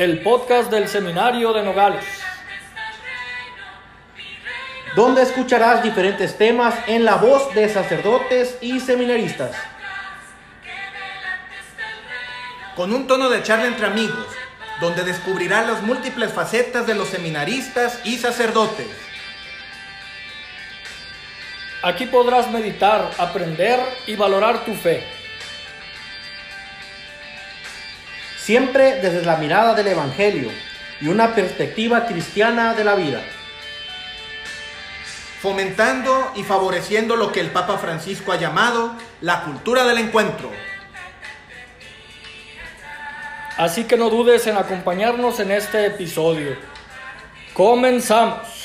el podcast del Seminario de Nogales. Donde escucharás diferentes temas en la voz de sacerdotes y seminaristas. Con un tono de charla entre amigos, donde descubrirás las múltiples facetas de los seminaristas y sacerdotes. Aquí podrás meditar, aprender y valorar tu fe. Siempre desde la mirada del Evangelio y una perspectiva cristiana de la vida. Fomentando y favoreciendo lo que el Papa Francisco ha llamado la cultura del encuentro. Así que no dudes en acompañarnos en este episodio. Comenzamos.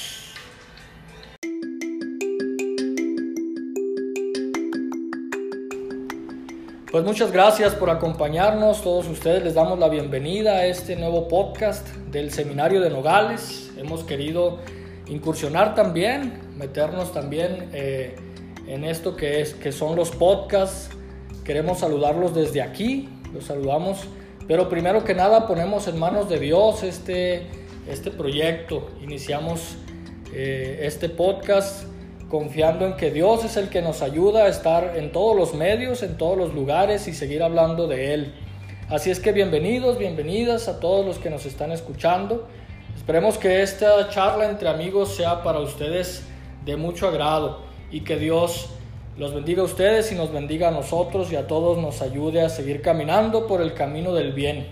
Pues muchas gracias por acompañarnos, todos ustedes les damos la bienvenida a este nuevo podcast del Seminario de Nogales. Hemos querido incursionar también, meternos también eh, en esto que, es, que son los podcasts. Queremos saludarlos desde aquí, los saludamos, pero primero que nada ponemos en manos de Dios este, este proyecto. Iniciamos eh, este podcast confiando en que Dios es el que nos ayuda a estar en todos los medios, en todos los lugares y seguir hablando de Él. Así es que bienvenidos, bienvenidas a todos los que nos están escuchando. Esperemos que esta charla entre amigos sea para ustedes de mucho agrado y que Dios los bendiga a ustedes y nos bendiga a nosotros y a todos nos ayude a seguir caminando por el camino del bien.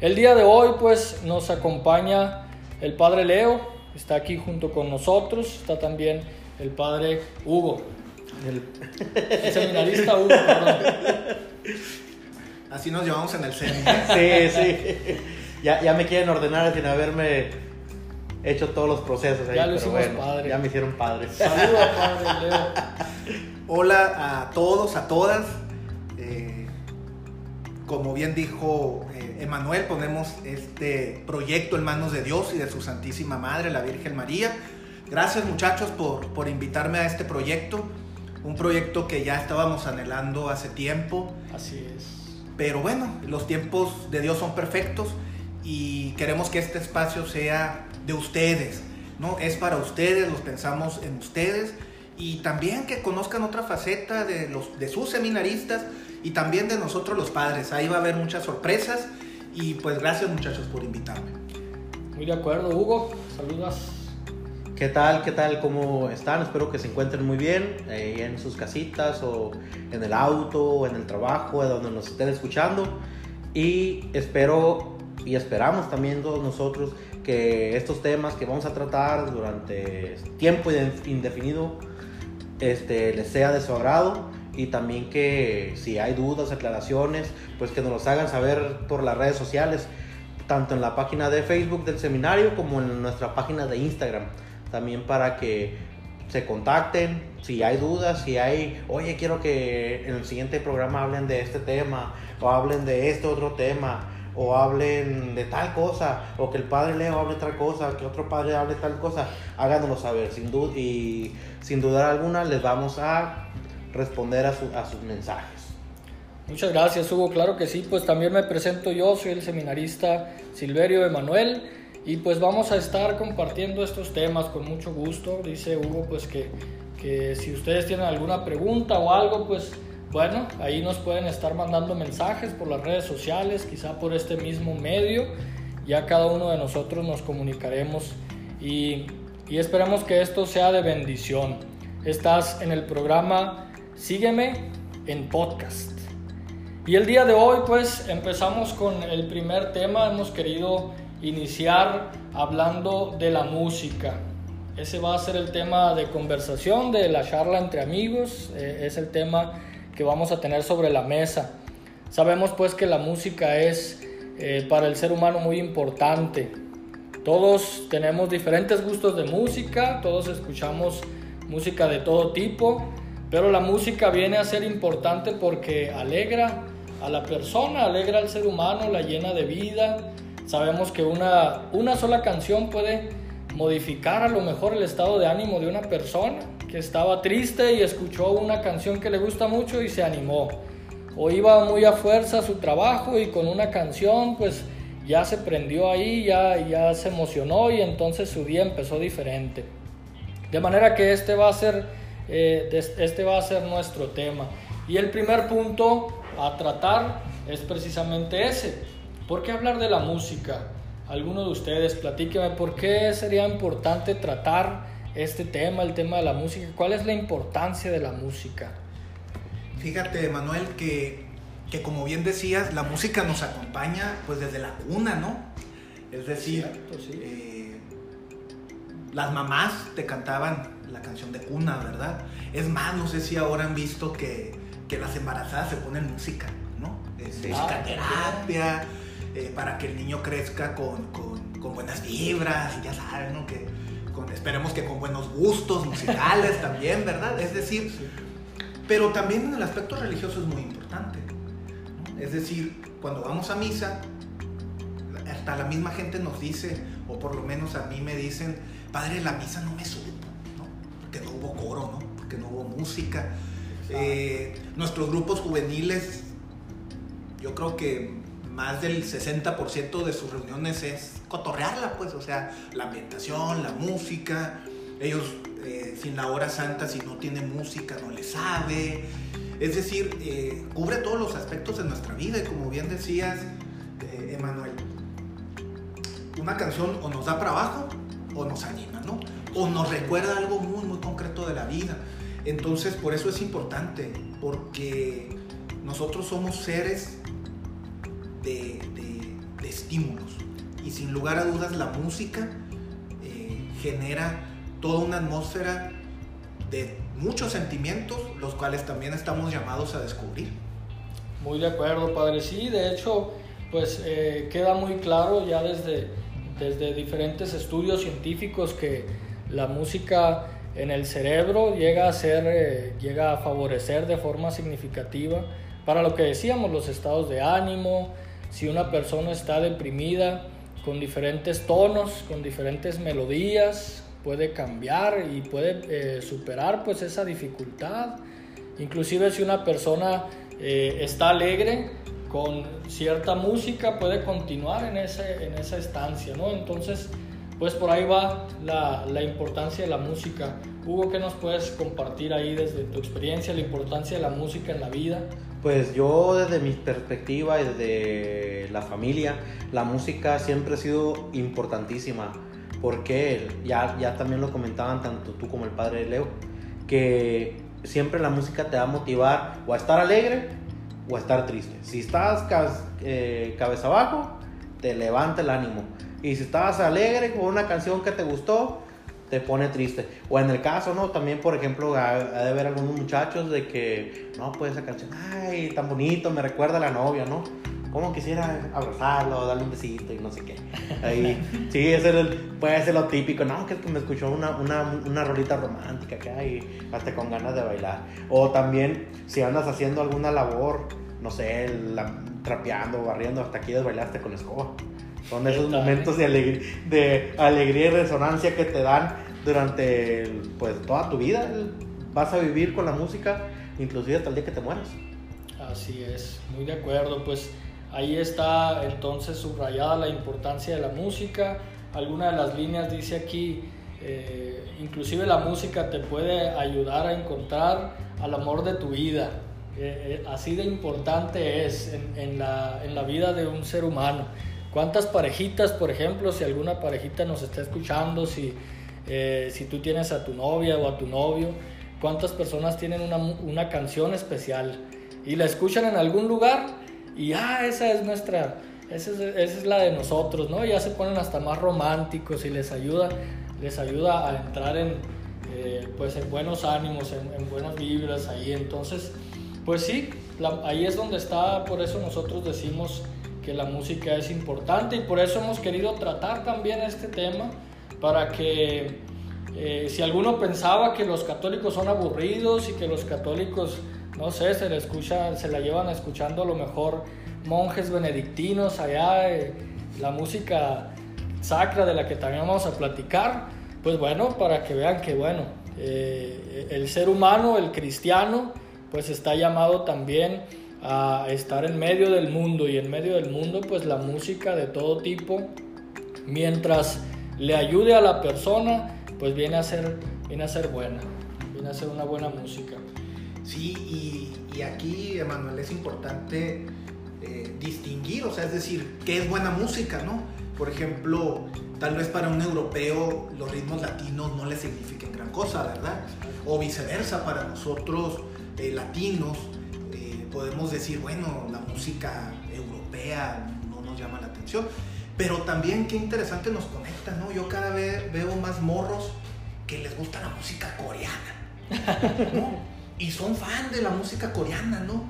El día de hoy pues nos acompaña el Padre Leo, está aquí junto con nosotros, está también el Padre Hugo, el, seminarista Hugo, perdón. Así nos llevamos en el centro. Sí, sí. Ya, ya me quieren ordenar sin haberme hecho todos los procesos ahí. Ya lo pero hicimos bueno, padre. Ya me hicieron padre. Saluda, Padre Leo. Hola a todos, a todas. Eh, como bien dijo Emanuel, ponemos este proyecto en manos de Dios y de su Santísima Madre, la Virgen María. Gracias muchachos por, por invitarme a este proyecto. Un proyecto que ya estábamos anhelando hace tiempo. Así es. Pero bueno, los tiempos de Dios son perfectos y queremos que este espacio sea de ustedes, ¿no? Es para ustedes, los pensamos en ustedes y también que conozcan otra faceta de, los, de sus seminaristas y también de nosotros los padres. Ahí va a haber muchas sorpresas y pues gracias muchachos por invitarme. Muy de acuerdo, Hugo. Saludas. ¿Qué tal? ¿Qué tal? ¿Cómo están? Espero que se encuentren muy bien eh, en sus casitas o en el auto o en el trabajo, de donde nos estén escuchando. Y espero y esperamos también todos nosotros que estos temas que vamos a tratar durante tiempo indefinido este, les sea de su agrado y también que si hay dudas, aclaraciones, pues que nos los hagan saber por las redes sociales, tanto en la página de Facebook del seminario como en nuestra página de Instagram, también para que se contacten, si hay dudas, si hay, oye, quiero que en el siguiente programa hablen de este tema o hablen de este otro tema o hablen de tal cosa, o que el padre Leo hable tal cosa, que otro padre hable tal cosa, háganoslo saber, sin duda, y sin dudar alguna les vamos a responder a, su- a sus mensajes. Muchas gracias, Hugo. Claro que sí, pues también me presento yo, soy el seminarista Silverio Emanuel y pues vamos a estar compartiendo estos temas con mucho gusto. Dice Hugo pues que, que si ustedes tienen alguna pregunta o algo, pues bueno, ahí nos pueden estar mandando mensajes por las redes sociales, quizá por este mismo medio. Ya cada uno de nosotros nos comunicaremos y, y esperemos que esto sea de bendición. Estás en el programa Sígueme en podcast. Y el día de hoy pues empezamos con el primer tema, hemos querido iniciar hablando de la música. Ese va a ser el tema de conversación, de la charla entre amigos, eh, es el tema que vamos a tener sobre la mesa. Sabemos pues que la música es eh, para el ser humano muy importante. Todos tenemos diferentes gustos de música, todos escuchamos música de todo tipo, pero la música viene a ser importante porque alegra a la persona, alegra al ser humano, la llena de vida. Sabemos que una, una sola canción puede modificar a lo mejor el estado de ánimo de una persona que estaba triste y escuchó una canción que le gusta mucho y se animó. O iba muy a fuerza a su trabajo y con una canción pues ya se prendió ahí, ya, ya se emocionó y entonces su día empezó diferente. De manera que este va a ser, eh, este va a ser nuestro tema. Y el primer punto a tratar es precisamente ese. ¿Por qué hablar de la música? Alguno de ustedes, platíqueme, ¿por qué sería importante tratar este tema, el tema de la música? ¿Cuál es la importancia de la música? Fíjate, Manuel, que, que como bien decías, la música nos acompaña pues desde la cuna, ¿no? Es decir, eh, las mamás te cantaban la canción de cuna, ¿verdad? Es más, no sé si ahora han visto que, que las embarazadas se ponen música, ¿no? Es, música terapia, eh, para que el niño crezca con, con, con, buenas vibras, y ya saben, ¿no? Que con, esperemos que con buenos gustos musicales también, ¿verdad? Es decir, pero también en el aspecto religioso es muy importante. Es decir, cuando vamos a misa, hasta la misma gente nos dice, o por lo menos a mí me dicen, padre, la misa no me ¿no? Porque no hubo coro, ¿no? Porque no hubo música. Eh, nuestros grupos juveniles, yo creo que más del 60% de sus reuniones es cotorrearla, pues, o sea, la ambientación, la música. Ellos eh, sin la hora santa, si no tiene música, no le sabe. Es decir, eh, cubre todos los aspectos de nuestra vida y como bien decías, Emanuel, una canción o nos da para abajo o nos anima, ¿no? O nos recuerda algo muy, concreto de la vida. Entonces, por eso es importante, porque nosotros somos seres de, estímulos. Y sin lugar a dudas, la música eh, genera toda una atmósfera de muchos sentimientos, los cuales también estamos llamados a descubrir. Muy de acuerdo, padre. Sí, de hecho, pues eh, queda muy claro ya desde, desde diferentes estudios científicos que la música en el cerebro llega a ser, eh, llega a favorecer de forma significativa para lo que decíamos, los estados de ánimo, si una persona está deprimida con diferentes tonos, con diferentes melodías, puede cambiar y puede eh, superar pues esa dificultad. Inclusive si una persona eh, está alegre con cierta música, puede continuar en, ese, en esa estancia, ¿no? Entonces, pues por ahí va la, la, importancia de la música. Hugo, ¿qué nos puedes compartir ahí desde tu experiencia, la importancia de la música en la vida? Pues yo desde mi perspectiva y desde la familia, la música siempre ha sido importantísima, porque ya, ya también lo comentaban tanto tú como el padre Leo, que siempre la música te va a motivar o a estar alegre o a estar triste. Si estás eh, cabeza abajo, te levanta el ánimo y si estabas alegre con una canción que te gustó, te pone triste. O en el caso, ¿no? También, por ejemplo, ha, de haber algunos muchachos de que, no, pues esa canción, ay, tan bonito, me recuerda a la novia, ¿no? Como quisiera abrazarlo, darle un besito y no sé qué. Ahí, sí, ese puede ser lo típico, no, que, me escuchó una, una, una rolita romántica acá y hasta con ganas de bailar. O también, si andas haciendo alguna labor, no sé, trapeando, barriendo, hasta quieres bailaste con escoba. Son esos momentos de alegría, de alegría y resonancia que te dan durante pues, toda tu vida. Vas a vivir con la música, inclusive hasta el día que te mueras. Así es, muy de acuerdo. Pues ahí está entonces subrayada la importancia de la música. Alguna de las líneas dice aquí, eh, inclusive la música te puede ayudar a encontrar al amor de tu vida. Eh, eh, así de importante es en, en, la, en la vida de un ser humano. ¿Cuántas parejitas, por ejemplo, si alguna parejita nos está escuchando, si, eh, si tú tienes a tu novia o a tu novio, cuántas personas tienen una, una canción especial y la escuchan en algún lugar y ah, esa es nuestra, esa es, esa es la de nosotros, ¿no? Ya se ponen hasta más románticos y les ayuda, les ayuda a entrar en, eh, pues en buenos ánimos, en, buenas vibras ahí. Entonces, pues sí, ahí es donde está, por eso nosotros decimos que la música es importante y por eso hemos querido tratar también este tema para que eh, si alguno pensaba que los católicos son aburridos y que los católicos, no sé, se, le escucha, se la llevan escuchando a lo mejor monjes benedictinos allá, eh, la música sacra de la que también vamos a platicar, pues bueno, para que vean que bueno, eh, el ser humano, el cristiano, pues está llamado también a estar en medio del mundo y en medio del mundo pues la música de todo tipo, mientras le ayude a la persona, pues viene a ser, viene a ser buena, viene a ser una buena música. Sí, y, aquí, Emanuel, es importante eh, distinguir, o sea, es decir, qué es buena música, ¿no? Por ejemplo, tal vez para un europeo los ritmos latinos no le signifiquen gran cosa, ¿verdad? O viceversa, para nosotros eh, latinos podemos decir, bueno, la música europea no nos llama la atención. Pero también qué interesante nos conecta, ¿no? Yo cada vez veo más morros que les gusta la música coreana, ¿no? y son fan de la música coreana, ¿no?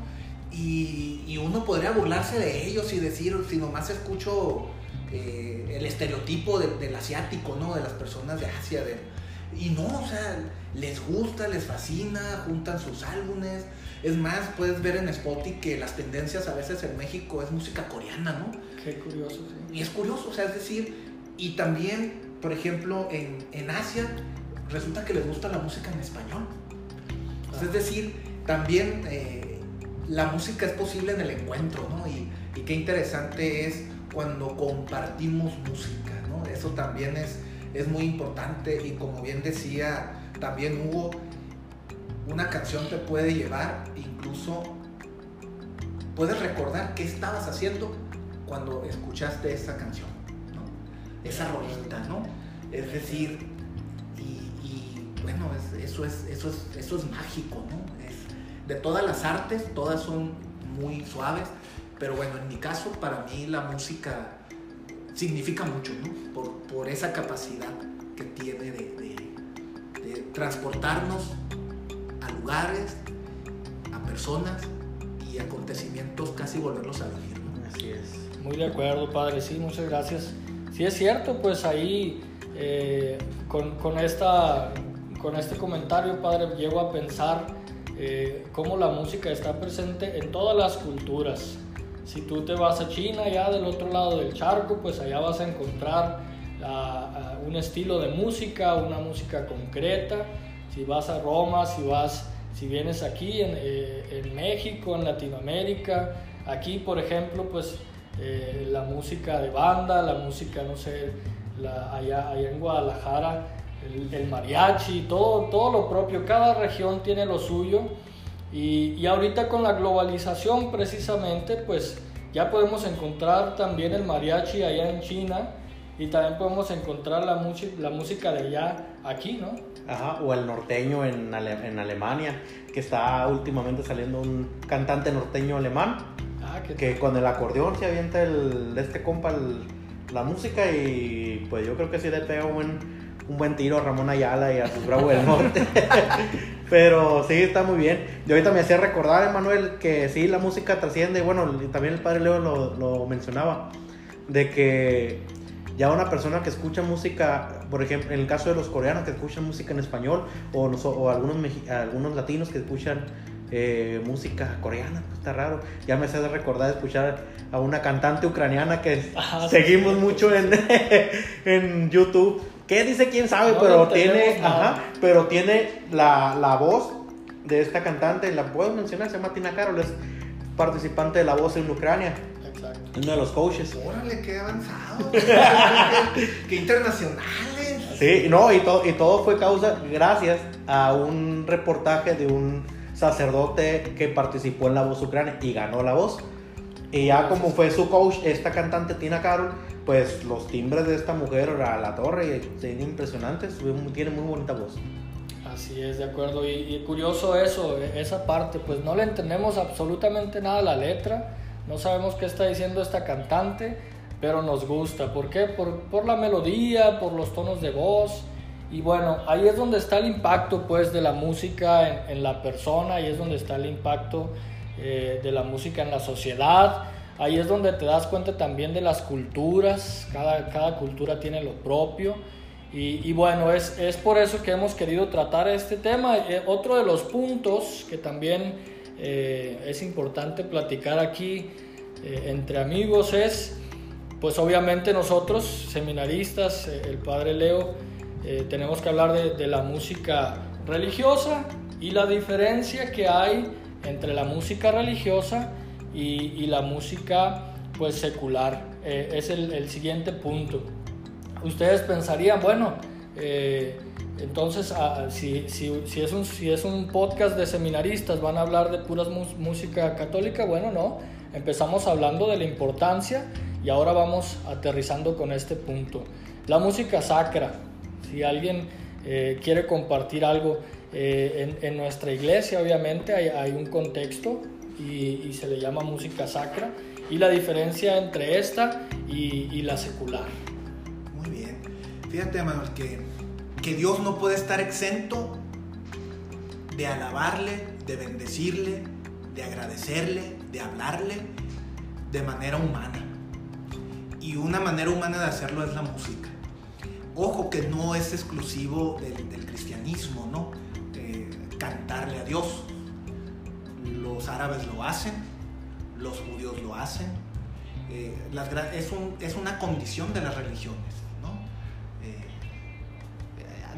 Y, uno podría burlarse de ellos y decir, si nomás escucho eh, el estereotipo del asiático, ¿no? De las personas de Asia. De, y no, o sea, les gusta, les fascina, juntan sus álbumes. Es más, puedes ver en Spotify que las tendencias a veces en México es música coreana, ¿no? Qué curioso, sí. Y es curioso, o sea, es decir, y también, por ejemplo, en, en Asia, resulta que les gusta la música en español. es decir, también eh, la música es posible en el encuentro, ¿no? Y, y qué interesante es cuando compartimos música, ¿no? Eso también es, es muy importante y como bien decía también Hugo, una canción te puede llevar, incluso puedes recordar qué estabas haciendo cuando escuchaste esa canción, ¿no? Esa rolita, ¿no? Es decir, y, bueno, eso, es, eso, es, eso es mágico, ¿no? de todas las artes, todas son muy suaves, pero bueno, en mi caso, para mí la música significa mucho, ¿no? Por, por esa capacidad que tiene de, transportarnos lugares, a personas y acontecimientos, casi volverlos a vivir, ¿no? Así es. Muy de acuerdo, padre, sí, muchas gracias. Sí es cierto, pues ahí eh, con, con, esta, con este comentario, padre, llego a pensar eh, cómo la música está presente en todas las culturas si tú te vas a China, ya del otro lado del charco, pues allá vas a encontrar un estilo de música, una música concreta. Si vas a Roma, si vas, si vienes aquí en, eh, en México, en Latinoamérica, aquí por ejemplo, pues eh, la música de banda, la música, no sé, allá, allá en Guadalajara, el, el, mariachi, todo, todo lo propio, cada región tiene lo suyo. Y, y, ahorita con la globalización precisamente, pues ya podemos encontrar también el mariachi allá en China y también podemos encontrar la, la música de allá aquí, ¿no? Ajá, o el norteño en, en Alemania, que está últimamente saliendo un cantante norteño alemán, ah, que con el acordeón se avienta el, este compa la música y pues yo creo que sí le pega un buen un buen tiro a Ramón Ayala y a sus Bravo del Norte. Pero sí, está muy bien. Y ahorita me hacía recordar, Emanuel, que sí, la música trasciende. Bueno, también el padre Leo lo, lo mencionaba. De que ya una persona que escucha música, por ejemplo, en el caso de los coreanos que escuchan música en español, o, o algunos, algunos latinos que escuchan eh, música coreana, pues está raro. Ya me hace recordar escuchar a una cantante ucraniana que ah, seguimos mucho en, en YouTube ¿Qué dice quién sabe? pero, tiene, pero tiene la, la, voz de esta cantante, la puedo mencionar, se llama Tina Carol, es participante de La Voz en Ucrania. Uno de los coaches. Órale, qué avanzado. qué internacionales. Sí, no, y, todo y todo fue causa, gracias a un reportaje de un sacerdote que participó en La Voz Ucrania y ganó la voz. Y ya como fue su coach, esta cantante Tina Carol, pues los timbres de esta mujer a la torre son impresionantes, tiene muy bonita voz. Así es, de acuerdo. Y, curioso eso, esa parte, pues no le entendemos absolutamente nada a la letra, no sabemos qué está diciendo esta cantante, pero nos gusta. ¿Por qué? Por, por la melodía, por los tonos de voz. Y bueno, ahí es donde está el impacto pues de la música en, la persona, ahí es donde está el impacto eh, de la música en la sociedad Ahí es donde te das cuenta también de las culturas, cada, cada cultura tiene lo propio. Y, bueno, es, es, por eso que hemos querido tratar este tema. Eh, otro de los puntos que también eh, es importante platicar aquí eh, entre amigos es, pues obviamente nosotros, seminaristas, el padre Leo, tenemos que hablar de, la música religiosa y la diferencia que hay entre la música religiosa y, la música pues secular. Eh, es el, siguiente punto. Ustedes pensarían, bueno, eh, entonces ah, si, es un, si es un podcast de seminaristas, van a hablar de puras música católica, bueno, no, empezamos hablando de la importancia y ahora vamos aterrizando con este punto. La música sacra, si alguien eh, quiere compartir algo, en, nuestra iglesia obviamente hay un contexto y, se le llama música sacra y la diferencia entre esta y, la secular. Muy bien. Fíjate, Manuel, que, que Dios no puede estar exento de alabarle, de bendecirle, de agradecerle, de hablarle de manera humana. Y una manera humana de hacerlo es la música. Ojo que no es exclusivo del, cristianismo, ¿no? cantarle a Dios los árabes lo hacen, los judíos lo hacen. Eh, es, una condición de las religiones,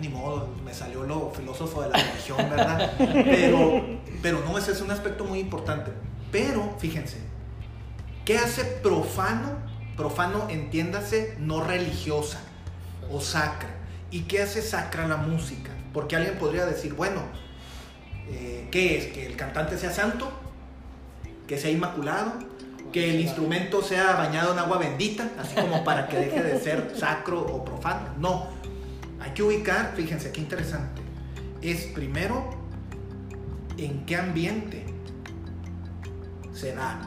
ni modo, me salió lo filósofo de la religión, ¿verdad? Pero, pero no, ese es un aspecto muy importante. Pero, fíjense, ¿qué hace profano? Profano, entiéndase, no religiosa o sacra. ¿Y qué hace sacra la música? Porque alguien podría decir, bueno, eh, ¿qué es? ¿Que el cantante sea santo? ¿Que sea inmaculado? ¿Que el instrumento sea bañado en agua bendita? Así como para que deje de ser sacro o profano. No. Hay que ubicar, fíjense qué interesante. Es primero en qué ambiente se da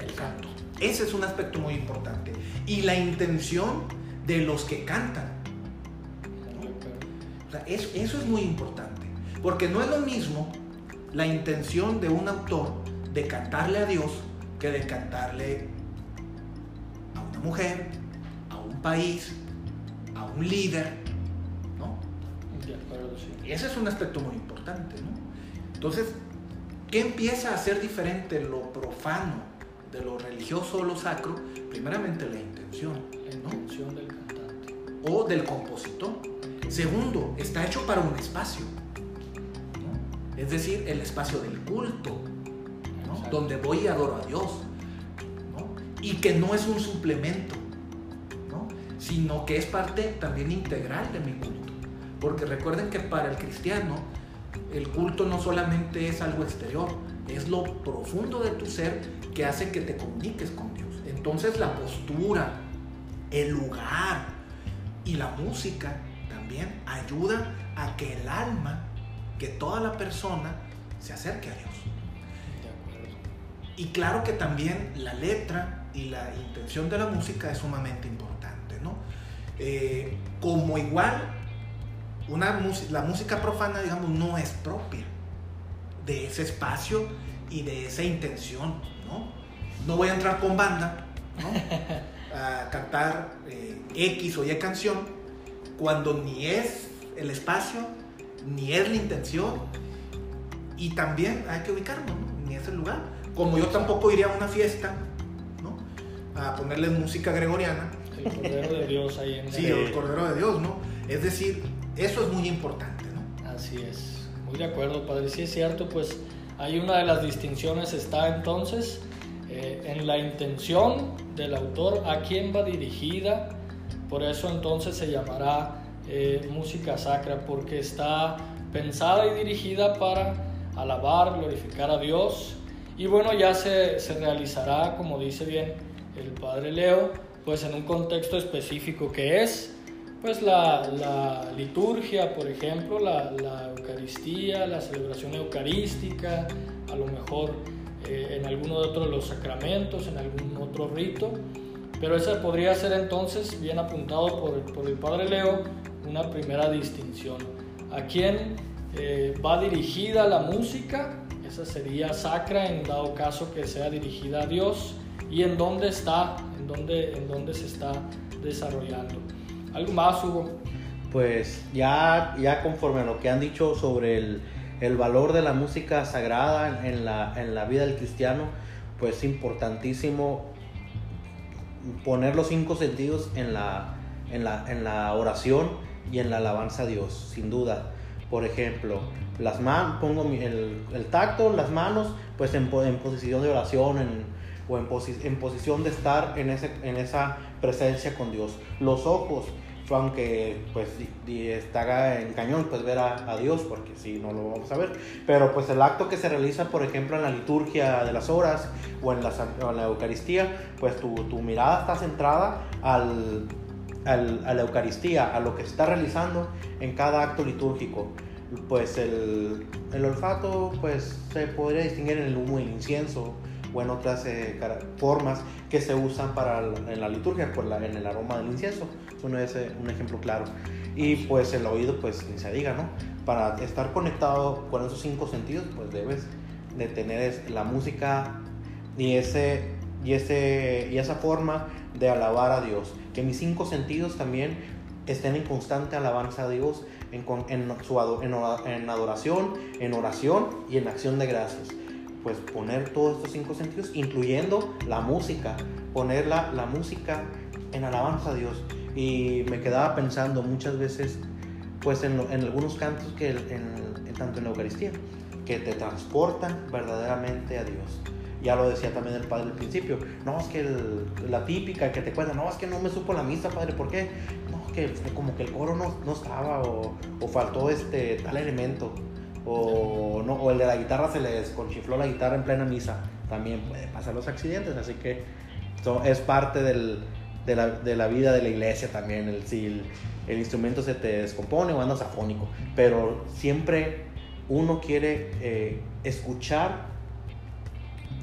el canto. Ese es un aspecto muy importante. Y la intención de los que cantan. eso es muy importante. Porque no es lo mismo la intención de un autor de cantarle a Dios que de cantarle a una mujer, a un país, a un líder, ese es un aspecto muy importante, ¿no? Entonces, ¿qué empieza a ser diferente lo profano de lo religioso o lo sacro? Primeramente la intención, la intención del cantante. O del compositor. Segundo, está hecho para un espacio es decir, el espacio del culto, donde voy y adoro a Dios, y que no es un suplemento, sino que es parte también integral de mi culto. Porque recuerden que para el cristiano el culto no solamente es algo exterior, es lo profundo de tu ser que hace que te comuniques con Dios. Entonces la postura, el lugar y la música también ayuda a que el alma que toda la persona se acerque a Dios. Y claro que también la letra y la intención de la música es sumamente importante, ¿no? Eh, como igual, una, la música profana, digamos, no es propia de ese espacio y de esa intención, ¿no? No voy a entrar con banda, A cantar eh, X o Y canción cuando ni es el espacio ni es la intención. Y también hay que ubicarnos, Ni es el lugar. Como yo tampoco iría a una fiesta, ¿no? A ponerle música gregoriana. El Cordero de Dios ahí en Sí, el Cordero de Dios, ¿no? Es decir, eso es muy importante, ¿no? Así es. Muy de acuerdo, padre. Sí es cierto, pues hay una de las distinciones está entonces eh, en la intención del autor, a quién va dirigida. Por eso entonces se llamará eh, música sacra porque está pensada y dirigida para alabar, glorificar a Dios. Y bueno, ya se, se realizará, como dice bien el padre Leo, pues en un contexto específico que es pues la, liturgia, por ejemplo, la, Eucaristía, la celebración eucarística, a lo mejor eh, en alguno de otros de los sacramentos, en algún otro rito. Pero ese podría ser entonces, bien apuntado por, el Padre Leo, una primera distinción. ¿A quién eh, va dirigida la música? Esa sería sacra en dado caso que sea dirigida a Dios. ¿Y en dónde está? ¿En dónde, en dónde se está desarrollando? ¿Algo más, Hugo? Pues ya, ya conforme a lo que han dicho sobre el, el valor de la música sagrada en la, en la vida del cristiano, pues es importantísimo poner los cinco sentidos en la, en la, en la oración y en la alabanza a Dios, sin duda. Por ejemplo, las manos, pongo el, el, tacto, las manos, pues en, en posición de oración en, o en, en, posición de estar en, ese, en esa presencia con Dios. Los ojos, aunque pues está en cañón, pues ver a, Dios, porque si no lo vamos a ver. Pero pues el acto que se realiza, por ejemplo, en la liturgia de las horas o en la, en la Eucaristía, pues tu, tu, mirada está centrada al, al, a la Eucaristía, a lo que se está realizando en cada acto litúrgico. Pues el, el olfato pues se podría distinguir en el humo y el incienso o en otras eh, formas que se usan para en la liturgia, por la, en el aroma del incienso. Uno es eh, un ejemplo claro. Y pues el oído, pues ni se diga, ¿no? Para estar conectado con esos cinco sentidos, pues debes de tener la música y, ese, y, ese, y esa forma de alabar a Dios. Que mis cinco sentidos también estén en constante alabanza a Dios, en, en, su, en, en adoración, en oración y en acción de gracias pues poner todos estos cinco sentidos, incluyendo la música, poner la, música en alabanza a Dios. Y me quedaba pensando muchas veces, pues en, en algunos cantos que en, tanto en la Eucaristía, que te transportan verdaderamente a Dios. Ya lo decía también el padre al principio, no, es que la típica que te cuenta, no, es que no me supo la misa, padre, ¿por qué? No, que como que el coro no, no estaba o, o faltó este tal elemento o, no, o el de la guitarra se le desconchifló la guitarra en plena misa. También puede pasar los accidentes, así que es parte del, de, la, de, la, vida de la iglesia también. El, si el, instrumento se te descompone o andas afónico, pero siempre uno quiere eh, escuchar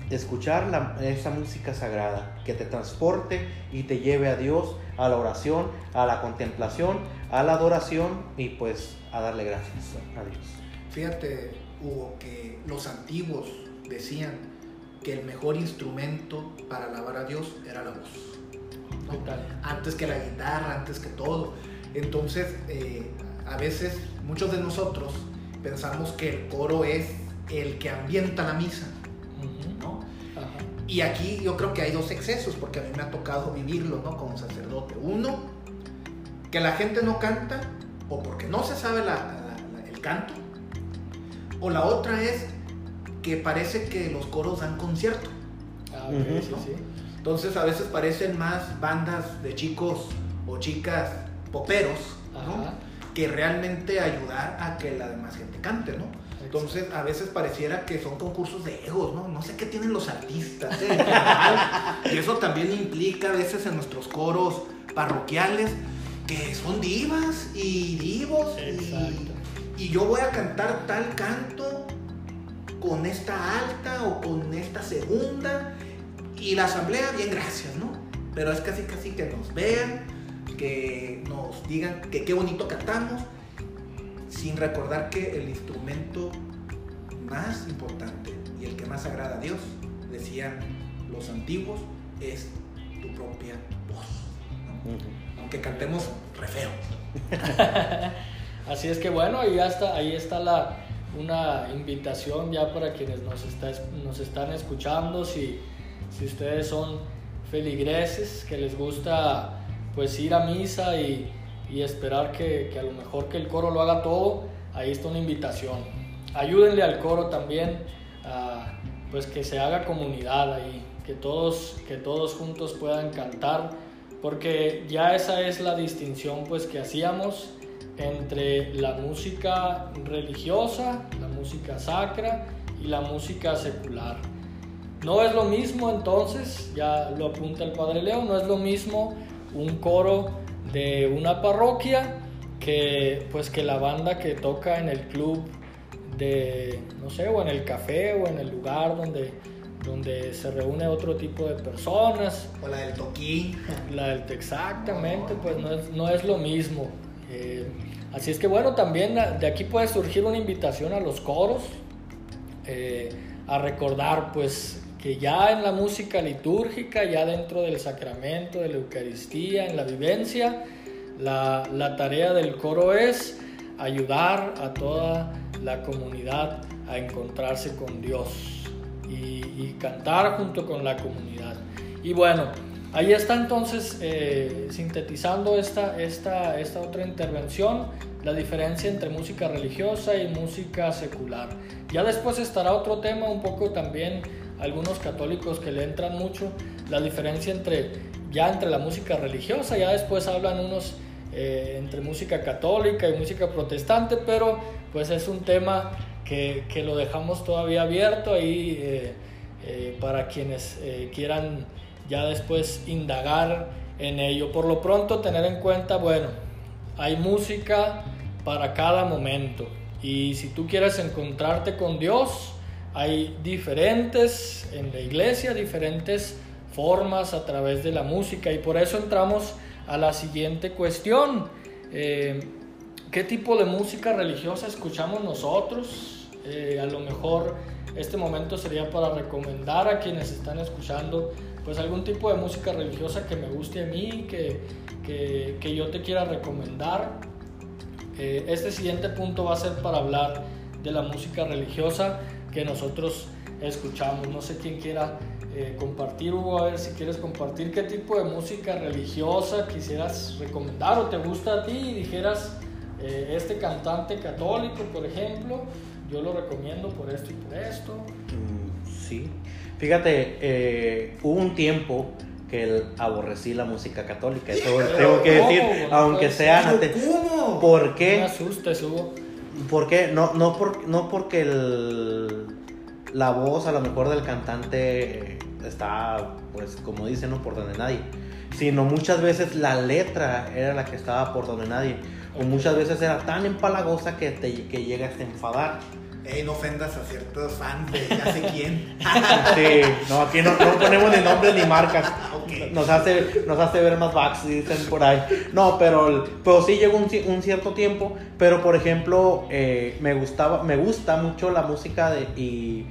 escuchar esa música sagrada que te transporte y te lleve a Dios, a la oración, a la contemplación, a la adoración y pues a darle gracias a Dios. Fíjate, Hugo, que los antiguos decían que el mejor instrumento para alabar a Dios era la voz. Antes que la guitarra, antes que todo. Entonces, eh, a veces muchos de nosotros pensamos que el coro es el que ambienta la misa. Y aquí yo creo que hay dos excesos, porque a mí me ha tocado vivirlo ¿no? como sacerdote. Uno, que la gente no canta o porque no se sabe el canto, o la otra es que parece que los coros dan concierto. Ah, Entonces a veces parecen más bandas de chicos o chicas poperos, Que realmente ayudar a que la demás gente cante, ¿no? Entonces, a veces pareciera que son concursos de egos, ¿no? No sé qué tienen los artistas, ¿eh? y eso también implica a veces en nuestros coros parroquiales que son divas y divos y y yo voy a cantar tal canto con esta alta o con esta segunda y la asamblea, bien, gracias, ¿no? Pero es casi casi que nos vean, que nos digan que qué bonito cantamos, sin recordar que el instrumento más importante y el que más agrada a Dios, decían los antiguos, es tu propia voz. Aunque cantemos re feo. Así es que bueno, ahí está, ahí está la, una invitación ya para quienes nos, está, nos están escuchando, si, si ustedes son feligreses, que les gusta pues ir a misa y, y esperar que, que, a lo mejor que el coro lo haga todo, ahí está una invitación. Ayúdenle al coro también, a, pues que se haga comunidad ahí, que todos, que todos juntos puedan cantar, porque ya esa es la distinción pues que hacíamos entre la música religiosa, la música sacra y la música secular. No es lo mismo entonces, ya lo apunta el Padre Leo, no es lo mismo un coro de una parroquia que pues que la banda que toca en el club de no sé o en el café o en el lugar donde donde se reúne otro tipo de personas. O la del toquín. La del exactamente pues no es, no es lo mismo. Eh, así es que bueno, también de aquí puede surgir una invitación a los coros eh, a recordar pues que ya en la música litúrgica, ya dentro del sacramento, de la Eucaristía, en la vivencia, la, la tarea del coro es ayudar a toda la comunidad a encontrarse con Dios y, y cantar junto con la comunidad. Y bueno, Ahí está entonces eh, sintetizando esta, esta, esta otra intervención, la diferencia entre música religiosa y música secular. Ya después estará otro tema, un poco también algunos católicos que le entran mucho, la diferencia entre ya entre la música religiosa, ya después hablan unos eh, entre música católica y música protestante, pero pues es un tema que, que lo dejamos todavía abierto ahí eh, para quienes quieran ya después indagar en ello. Por lo pronto tener en cuenta, bueno, hay música para cada momento y si tú quieres encontrarte con Dios, hay diferentes en la iglesia, diferentes formas a través de la música y por eso entramos a la siguiente cuestión. Eh, ¿Qué tipo de música religiosa escuchamos nosotros? Eh, a lo mejor este momento sería para recomendar a quienes están escuchando pues algún tipo de música religiosa que me guste a mí, que, que, yo te quiera recomendar. Eh, este siguiente punto va a ser para hablar de la música religiosa que nosotros escuchamos. No sé quién quiera eh, compartir, Hugo, a ver si quieres compartir qué tipo de música religiosa quisieras recomendar o te gusta a ti y dijeras, eh, este cantante católico, por ejemplo, yo lo recomiendo por esto y por esto. Mm, sí, fíjate, eh, hubo un tiempo que aborrecí la música católica, eso tengo que decir, aunque sea... ¿Cómo? ¿Por qué? Me asustes, Hugo. ¿Por qué? No, no, por, no porque el, la voz a lo mejor del cantante está, pues como dicen, no por donde nadie. Sino muchas veces la letra era la que estaba por donde nadie. O muchas veces era tan empalagosa que, te, que llegas a enfadar. No ofendas a ciertos fans de ya sé quién. Sí, no, aquí no, no ponemos ni nombres ni marcas. Nos, hace, nos hace ver más backs, dicen por ahí. No, pero, pero sí llegó un, un cierto tiempo. Pero por ejemplo, eh, me, gustaba, me gusta mucho la música de, y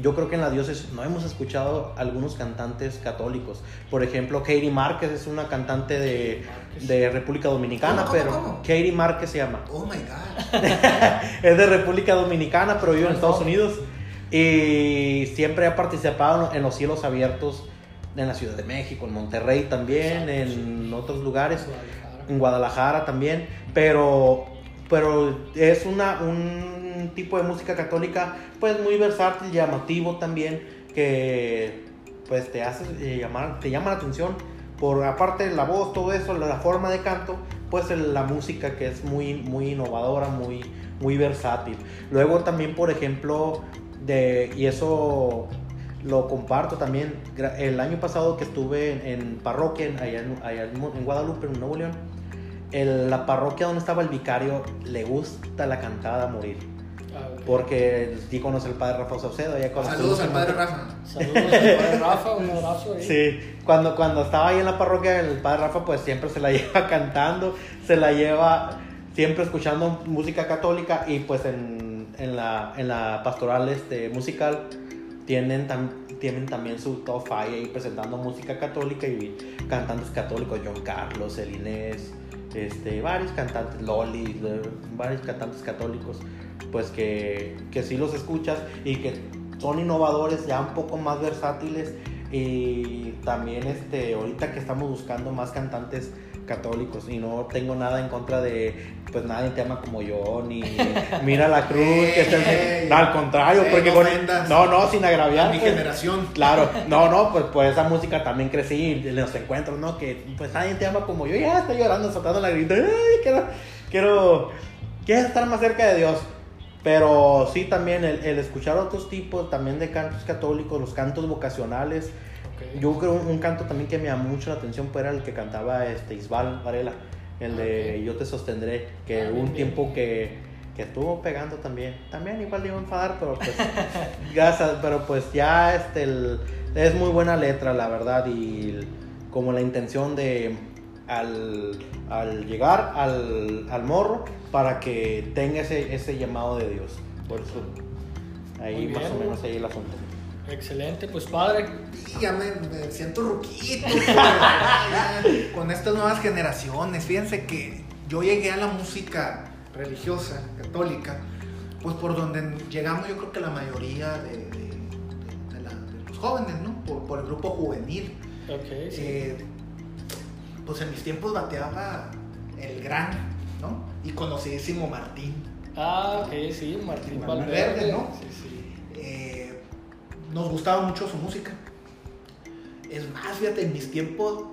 yo creo que en la diócesis no hemos escuchado algunos cantantes católicos. Por ejemplo, Katie Márquez es una cantante de, de República Dominicana, pero Katie Márquez se llama. Oh my God. es de República Dominicana, pero vive en Estados Unidos. Y siempre ha participado en los cielos abiertos en la Ciudad de México, en Monterrey también, en otros lugares, en Guadalajara también. Pero, pero es una, un tipo de música católica pues muy versátil, llamativo también, que pues te hace eh, llamar, te llama la atención por aparte de la voz, todo eso, la, forma de canto, pues la música que es muy, muy innovadora, muy, muy versátil. Luego también, por ejemplo, de, y eso lo comparto también, el año pasado que estuve en, parroquia, allá, en, Guadalupe, en Nuevo León, la parroquia donde estaba el vicario le gusta la cantada a morir. Porque sí conoce al padre Rafa Saucedo. Saludos al padre Rafa. Saludos al padre Rafa, un abrazo ahí. Sí, cuando, cuando estaba ahí en la parroquia, el padre Rafa pues siempre se la lleva cantando, se la lleva siempre escuchando música católica y pues en, en, la, en la pastoral este, musical tienen, tienen también su top five ahí presentando música católica y cantantes católicos, John Carlos, el Inés, este, varios cantantes, Loli, varios cantantes católicos pues que, que sí los escuchas y que son innovadores, ya un poco más versátiles. Y también este, ahorita que estamos buscando más cantantes católicos y no tengo nada en contra de pues nadie te ama como yo ni mira la cruz que no, al contrario porque no no sin agraviar mi pues, generación. Claro no no pues por esa música también crecí en los encuentros no que pues nadie te ama como yo ya estoy llorando soltando la grita quiero quiero quiero estar más cerca de Dios pero sí, también el, escuchar otros tipos también de cantos católicos, los cantos vocacionales. Yo creo un, un, canto también que me llamó mucho la atención fue el que cantaba este Isbal Varela, el de Yo te sostendré, que ah, un tiempo que, que, estuvo pegando también. También igual le iba a enfadar, pero pues, gracias, pero pues ya este, es muy buena letra, la verdad, y como la intención de al, al llegar al, al morro para que tenga ese, ese llamado de Dios. Por eso, ahí más o menos ahí el asunto. Excelente, pues padre. ya me, siento ruquito. con estas nuevas generaciones. Fíjense que yo llegué a la música religiosa, católica, pues por donde llegamos yo creo que la mayoría de, de, los jóvenes, ¿no? Por, por, el grupo juvenil. Okay, eh, pues en mis tiempos bateaba el gran ¿no? Y conocidísimo Martín. Ah, ok, sí, Martín Valverde, Valverde. ¿no? Sí, sí. Eh, nos gustaba mucho su música. Es más, fíjate, en mis tiempos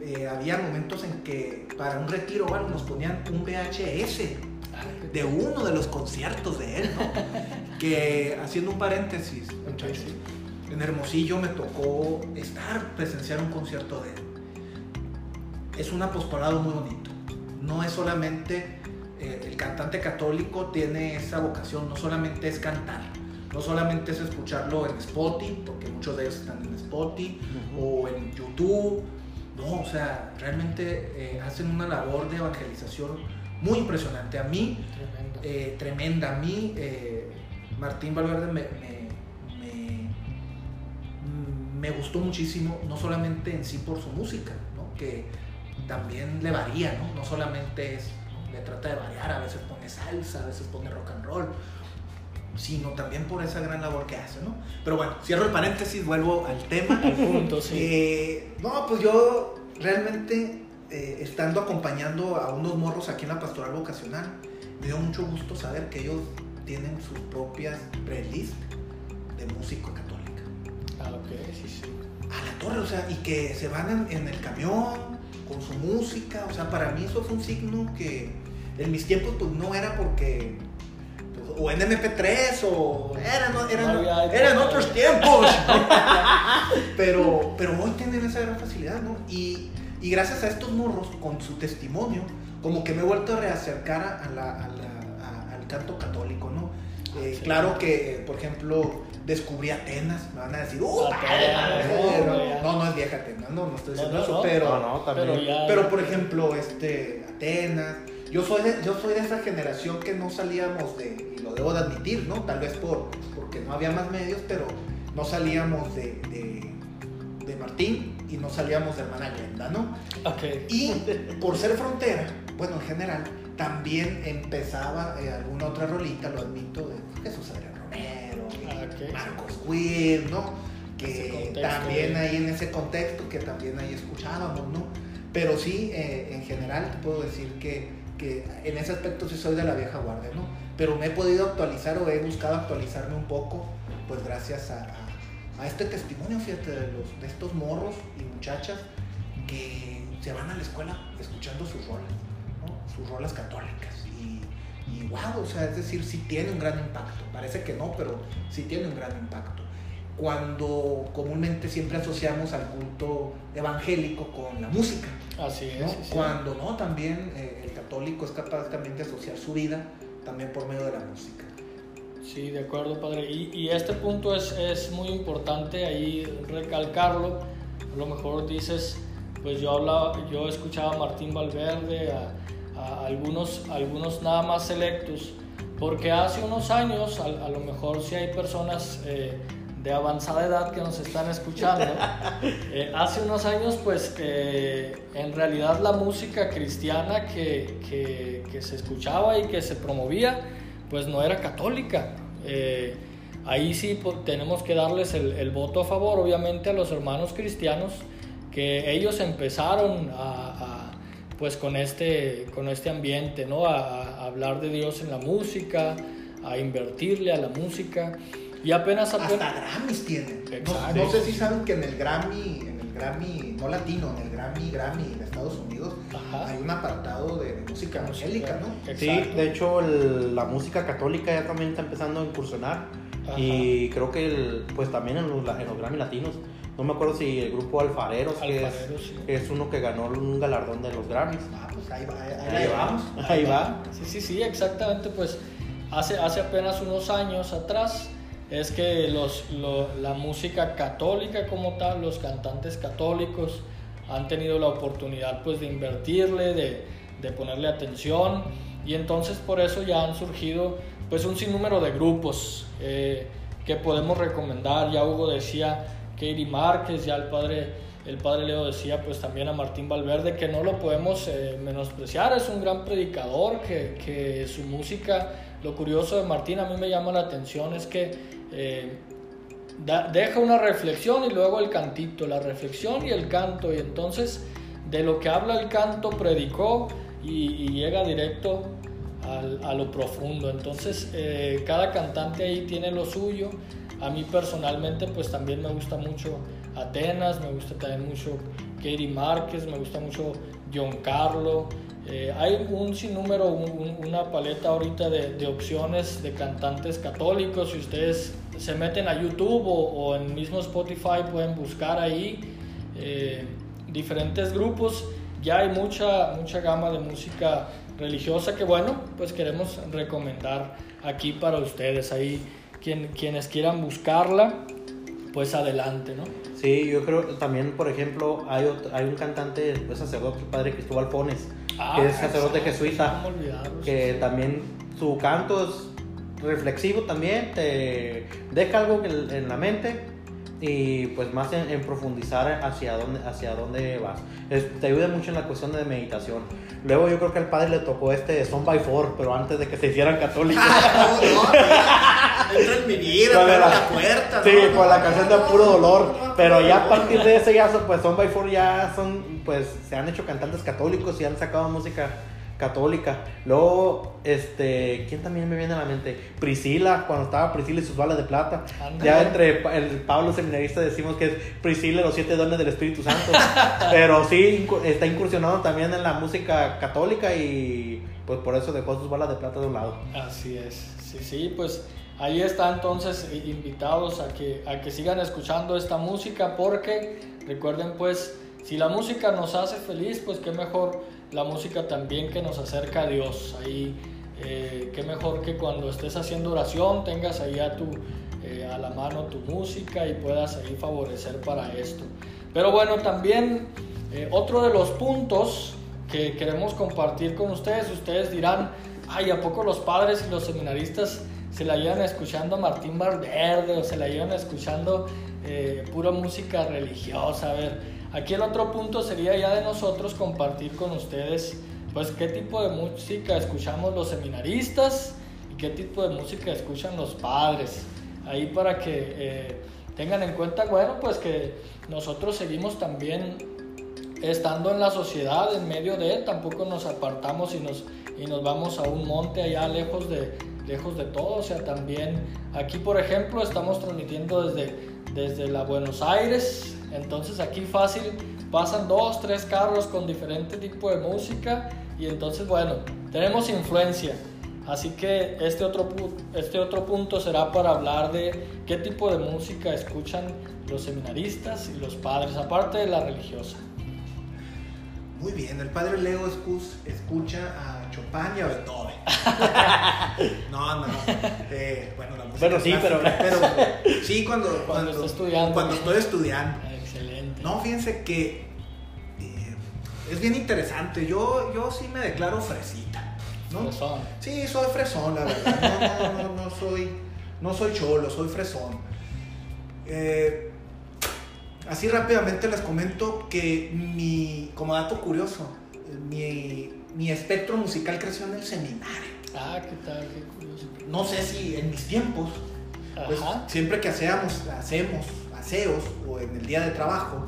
eh, había momentos en que para un retiro bueno, nos ponían un VHS Ah, de uno de los conciertos de él, ¿no? que haciendo un paréntesis, muchachos, en Hermosillo me tocó estar, presenciar un concierto de él. Es un apostolado muy bonito. No es solamente eh, el cantante católico tiene esa vocación, no solamente es cantar, no solamente es escucharlo en Spotify, porque muchos de ellos están en Spotify o en YouTube. No, o sea, realmente eh, hacen una labor de evangelización muy impresionante. A mí, Tremendo. eh, tremenda. A mí, Martín Valverde me, me, me- me gustó muchísimo, no solamente en sí por su música, ¿no? que también le varía, ¿no? no solamente es, ¿no? le trata de variar, a veces pone salsa, a veces pone rock and roll, sino también por esa gran labor que hace. ¿no? Pero bueno, cierro el paréntesis, vuelvo al tema. Al punto, sí. Eh, no, pues yo realmente, eh, estando acompañando a unos morros aquí en la pastoral vocacional, me dio mucho gusto saber que ellos tienen sus propias playlists de música católica. Ah, ok, sí, sí. A la torre, o sea, y que se van en, en el camión con su música, o sea, para mí eso fue un signo que en mis tiempos pues no era porque pues, o en MP3 o eran, eran, No eran otros tiempos. pero, pero hoy tienen esa gran facilidad, ¿no? Y, y gracias a estos morros, con su testimonio, como que me he vuelto a reacercar a la- a la- a- al canto católico, ¿no? Eh, Sí. Claro que, eh, por ejemplo, descubrí Atenas, me van a decir, ¡uh! Atenas, no, no, no es vieja Atenas, no, no estoy diciendo No, no, eso, no. pero... No, no, también. Pero ya. Pero por ejemplo, este, Atenas, yo soy, de, yo soy de esa generación que no salíamos de, y lo debo de admitir, ¿no? Tal vez por, porque no había más medios, pero no salíamos de, de, de Martín y no salíamos de Hermana Glenda, ¿no? Ok. Y por ser frontera, bueno, en general, también empezaba eh, alguna otra rolita, lo admito, de Jesús Adrián Romero, Ah. Marcos Witt, ¿no? Que también ahí en ese contexto, que también ahí escuchábamos, ¿no? Pero sí, eh, en general te puedo decir que, que en ese aspecto sí soy de la vieja guardia, ¿no? Pero me he podido actualizar o he buscado actualizarme un poco, pues gracias a, a- a este testimonio, fíjate, de, los, de estos morros y muchachas que se van a la escuela escuchando sus rolas, ¿no? Sus rolas católicas. Y, y wow, o sea, es decir, sí tiene un gran impacto. Parece que no, pero sí tiene un gran impacto. Cuando comúnmente siempre asociamos al culto evangélico con la música, Así es. ¿no? sí, sí. Cuando no, también eh, el católico es capaz también de asociar su vida también por medio de la música. Sí, de acuerdo, padre. Y, y este punto es, es muy importante ahí recalcarlo. A lo mejor dices, pues yo hablaba, yo escuchaba a Martín Valverde, a, a algunos, algunos nada más selectos, porque hace unos años, a, a lo mejor si hay personas eh, de avanzada edad que nos están escuchando, eh, hace unos años, pues eh, en realidad la música cristiana que, que, que se escuchaba y que se promovía, pues no era católica. Eh, ahí sí pues, tenemos que darles el, el voto a favor, obviamente, a los hermanos cristianos, que ellos empezaron a, a, pues con este, con este ambiente, ¿no? A, a hablar de Dios en la música, a invertirle a la música. Y apenas, Hasta apenas Grammys tienen. No, Exacto. no sé si saben que en el Grammy, en el Grammy, no latino, en el Grammy, Grammy de Estados Unidos, Ajá. hay un apartado de música evangélica, ¿no? Sí, Exacto. de hecho el- la música católica ya también está empezando a incursionar Ajá. y creo que el- pues también en los, en los Grammy Latinos, no me acuerdo si el grupo Alfareros, que, Alfareros, es, sí. que es uno que ganó un galardón de los Grammys. Ah, pues ahí va, ahí, ahí la llevamos. Ahí va. Sí, sí, sí, exactamente. Pues hace, hace apenas unos años atrás es que los, lo- la música católica como tal, los cantantes católicos han tenido la oportunidad pues de invertirle, de, de ponerle atención y entonces por eso ya han surgido pues un sinnúmero de grupos eh, que podemos recomendar. Ya Hugo decía Katie Márquez, ya el padre, el padre Leo decía pues también a Martín Valverde que no lo podemos eh, menospreciar, es un gran predicador, que, que su música, lo curioso de Martín a mí me llama la atención es que eh, deja una reflexión y luego el cantito, la reflexión y el canto y entonces de lo que habla el canto predicó y, llega directo a lo profundo. Entonces, eh, cada cantante ahí tiene lo suyo. A mí personalmente, pues también me gusta mucho Atenas, me gusta también mucho Katie Márquez, me gusta mucho John Carlo. Eh, hay un sinnúmero, una paleta ahorita de, opciones de cantantes católicos. Si ustedes se meten a YouTube o, en mismo Spotify pueden buscar ahí eh, diferentes grupos. Ya hay mucha, mucha gama de música religiosa que bueno, pues queremos recomendar aquí para ustedes. Ahí quien, quienes quieran buscarla, pues adelante, ¿no? Sí, yo creo también, por ejemplo, hay, hay un cantante, un sacerdote, el padre Cristóbal Pones, ah, que es sacerdote jesuita, que también su canto es reflexivo también, te deja algo en la mente y pues más en, profundizar hacia dónde, hacia dónde vas. te ayuda mucho en la cuestión de meditación. Luego yo creo que al padre le tocó este Son by Four, pero antes de que se hicieran católicos. entra en mi vida, la, la puerta. Sí, por la canción de puro dolor. Pero ya a partir de ese ya pues Son by Four ya son, pues se han hecho cantantes católicos y han sacado música católica. Luego, este, ¿quién también me viene a la mente? Priscila, cuando estaba Priscila y sus balas de plata. Ya entre el Pablo seminarista decimos que es Priscila los siete dones del Espíritu Santo. Pero sí, está incursionado también en la música católica y pues por eso dejó sus balas de plata de un lado. Así es, sí, sí, pues ahí está entonces invitados a que, a que sigan escuchando esta música porque recuerden pues, si la música nos hace feliz, pues qué mejor la música también que nos acerca a Dios. Ahí, eh, qué mejor que cuando estés haciendo oración tengas ahí a, tu, eh, a la mano tu música y puedas ahí favorecer para esto. Pero bueno, también eh, otro de los puntos que queremos compartir con ustedes, ustedes dirán, ay, ¿a poco los padres y los seminaristas se la llevan escuchando a Martín Valverde o se la llevan escuchando pura música religiosa? A ver, Aquí el otro punto sería ya de nosotros compartir con ustedes pues qué tipo de música escuchamos los seminaristas y qué tipo de música escuchan los padres. Ahí para que eh, tengan en cuenta, bueno, pues que nosotros seguimos también estando en la sociedad, en medio de, tampoco nos apartamos y nos, y nos vamos a un monte allá lejos de, lejos de todo. O sea, también aquí, por ejemplo, estamos transmitiendo desde, desde la Buenos Aires, entonces aquí fácil pasan dos, tres carros con diferente tipo de música y entonces bueno, tenemos influencia. Así que este otro, este otro punto será para hablar de qué tipo de música escuchan los seminaristas y los padres, aparte de la religiosa. Muy bien, el padre Leo escucha a Chopin y a Beethoven. no, no, eh, bueno, la música. sí, pero, sí, cuando, cuando, estudiando. cuando estoy estudiando. No, fíjense que eh, es bien interesante. Yo, yo sí me declaro fresita. ¿no? Fresón. Sí, soy fresón, la verdad. No, no, no, soy, no soy cholo, soy fresón. Eh, así rápidamente les comento que mi, como dato curioso, mi, mi espectro musical creció en el seminario. Ah, qué tal, qué curioso. No sé si en mis tiempos, pues, siempre que hacíamos, hacemos aseos o en el día de trabajo,